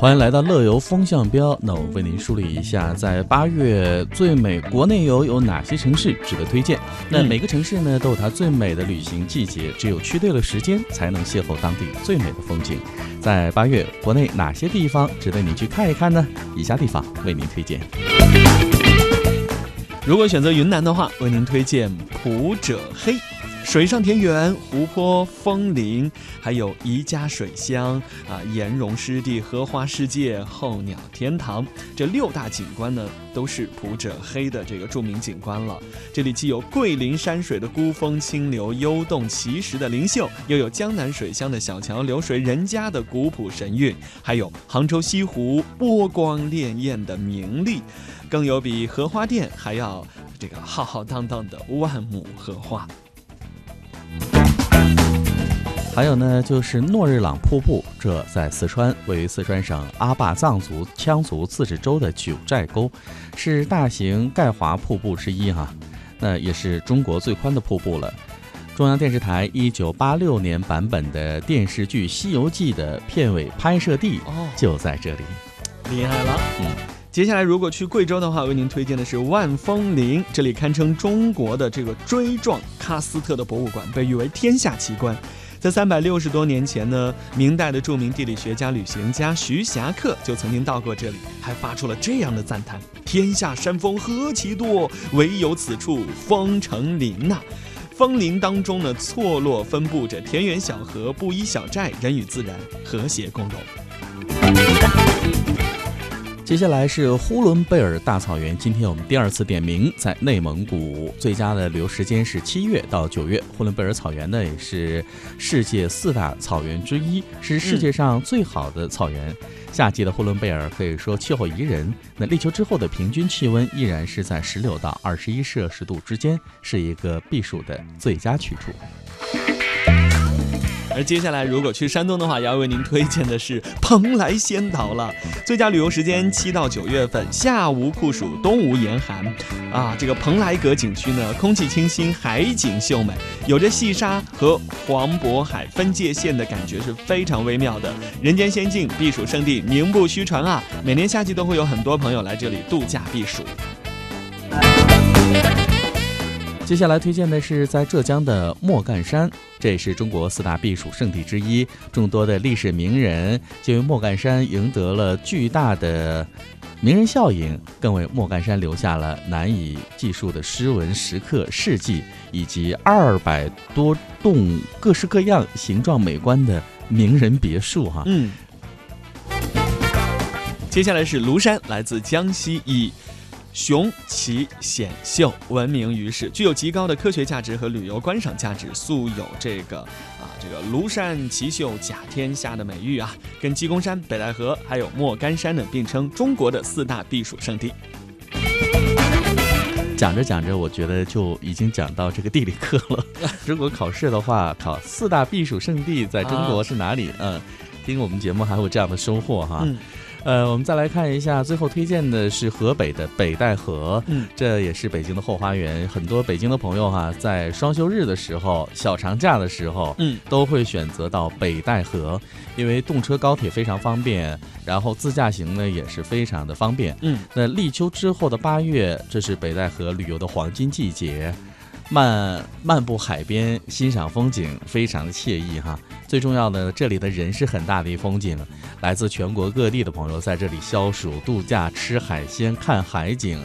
欢迎来到乐游风向标。那我为您梳理一下，在八月最美国内游有哪些城市值得推荐？那每个城市呢都有它最美的旅行季节，只有去对了时间，才能邂逅当地最美的风景。在八月，国内哪些地方值得你去看一看呢？以下地方为您推荐。如果选择云南的话，为您推荐普者黑。水上田园、湖泊、枫林，还有宜家水乡啊，岩溶湿地、荷花世界、候鸟天堂，这六大景观呢，都是普者黑的这个著名景观了。这里既有桂林山水的孤峰清流、幽洞奇石的灵秀，又有江南水乡的小桥流水人家的古朴神韵，还有杭州西湖波光潋滟的明丽，更有比荷花店还要这个浩浩荡荡的万亩荷花。还有呢，就是诺日朗瀑布，这在四川，位于四川省阿坝藏族羌族自治州的九寨沟，是大型钙华瀑布之一哈。那也是中国最宽的瀑布了。中央电视台一九八六年版本的电视剧《西游记》的片尾拍摄地就在这里，厉害了。嗯，接下来如果去贵州的话，为您推荐的是万峰林，这里堪称中国的这个锥状喀斯特的博物馆，被誉为天下奇观。在三百六十多年前呢，明代的著名地理学家、旅行家徐霞客就曾经到过这里，还发出了这样的赞叹：“天下山峰何其多，唯有此处峰成林呐！峰林当中呢，错落分布着田园小河、布衣小寨，人与自然和谐共融。”接下来是呼伦贝尔大草原，今天我们第二次点名，在内蒙古，最佳的旅游时间是七月到九月。呼伦贝尔草原呢，也是世界四大草原之一，是世界上最好的草原。夏季的呼伦贝尔可以说气候宜人，那立秋之后的平均气温依然是在十六到二十一摄氏度之间，是一个避暑的最佳去处。而接下来，如果去山东的话，要为您推荐的是蓬莱仙岛了。最佳旅游时间七到九月份，夏无酷暑，冬无严寒。啊，这个蓬莱阁景区呢，空气清新，海景秀美，有着细沙和黄渤海分界线的感觉，是非常微妙的。人间仙境，避暑胜地，名不虚传啊！每年夏季都会有很多朋友来这里度假避暑。接下来推荐的是在浙江的莫干山，这也是中国四大避暑胜地之一。众多的历史名人就为莫干山赢得了巨大的名人效应，更为莫干山留下了难以计数的诗文、石刻、事迹，以及二百多栋各式各样、形状美观的名人别墅。哈，嗯。接下来是庐山，来自江西一。雄奇险秀闻名于世，具有极高的科学价值和旅游观赏价值，素有这个啊这个庐山奇秀甲天下的美誉啊，跟鸡公山、北戴河还有莫干山呢并称中国的四大避暑胜地。讲着讲着，我觉得就已经讲到这个地理课了。如果考试的话，考四大避暑胜地在中国是哪里？嗯，听我们节目还有这样的收获哈。呃，我们再来看一下，最后推荐的是河北的北戴河，嗯，这也是北京的后花园。很多北京的朋友哈，在双休日的时候、小长假的时候，嗯，都会选择到北戴河，因为动车高铁非常方便，然后自驾行呢也是非常的方便。嗯，那立秋之后的八月，这是北戴河旅游的黄金季节。漫漫步海边，欣赏风景，非常的惬意哈。最重要的，这里的人是很大的一风景，来自全国各地的朋友在这里消暑、度假、吃海鲜、看海景。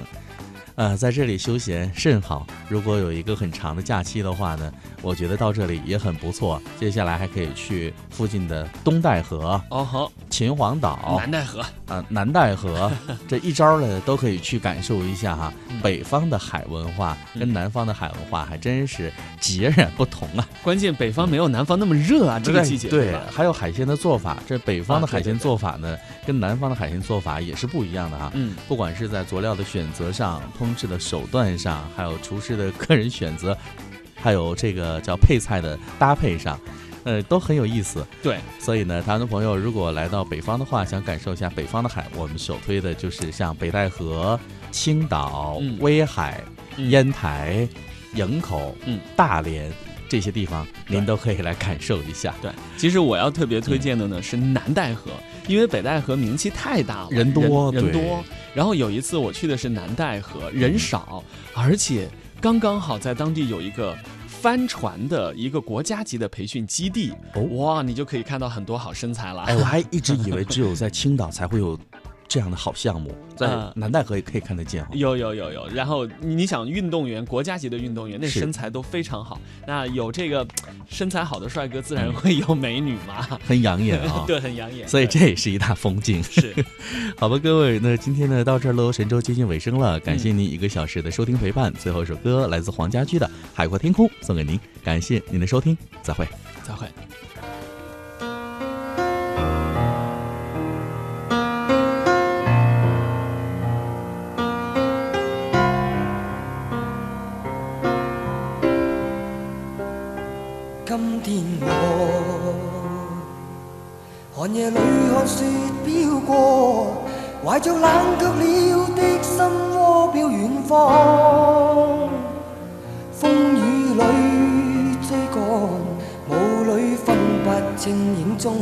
呃，在这里休闲甚好。如果有一个很长的假期的话呢，我觉得到这里也很不错。接下来还可以去附近的东戴河、哦好，秦皇岛、南戴河啊，南戴河这一招呢都可以去感受一下哈。北方的海文化跟南方的海文化还真是截然不同啊。关键北方没有南方那么热啊，这个季节对。还有海鲜的做法，这北方的海鲜做法呢，跟南方的海鲜做法也是不一样的哈。嗯，不管是在佐料的选择上。烹制的手段上，还有厨师的个人选择，还有这个叫配菜的搭配上，呃，都很有意思。对，所以呢，台湾的朋友如果来到北方的话，想感受一下北方的海，我们首推的就是像北戴河、青岛、威海、烟台、营口、嗯、大连。这些地方您都可以来感受一下。对，其实我要特别推荐的呢是南戴河，因为北戴河名气太大了，人多人多。然后有一次我去的是南戴河，人少，而且刚刚好在当地有一个帆船的一个国家级的培训基地，哇，你就可以看到很多好身材了。哎，我还一直以为只有在青岛才会有。这样的好项目，在南戴河也可以看得见。有有有有，然后你想，运动员国家级的运动员，那身材都非常好。那有这个身材好的帅哥，自然会有美女嘛，很养眼啊。对，很养眼。所以这也是一大风景。是，好吧，各位，那今天呢到这儿喽，神州接近尾声了，感谢您一个小时的收听陪伴。最后一首歌来自黄家驹的《海阔天空》，送给您，感谢您的收听，再会，再会。今天我寒夜里看雪飘过，怀着冷却了的心窝飘远方。风雨里追赶，雾里分不清影踪。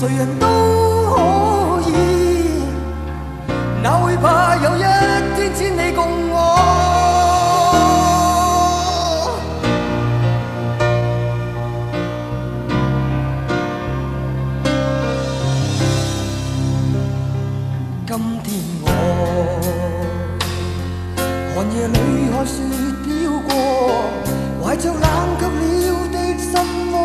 谁人都可以，哪会怕有一天只你共我？今天我寒夜里看雪飘过，怀着冷却了的心窝